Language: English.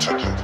Traffic.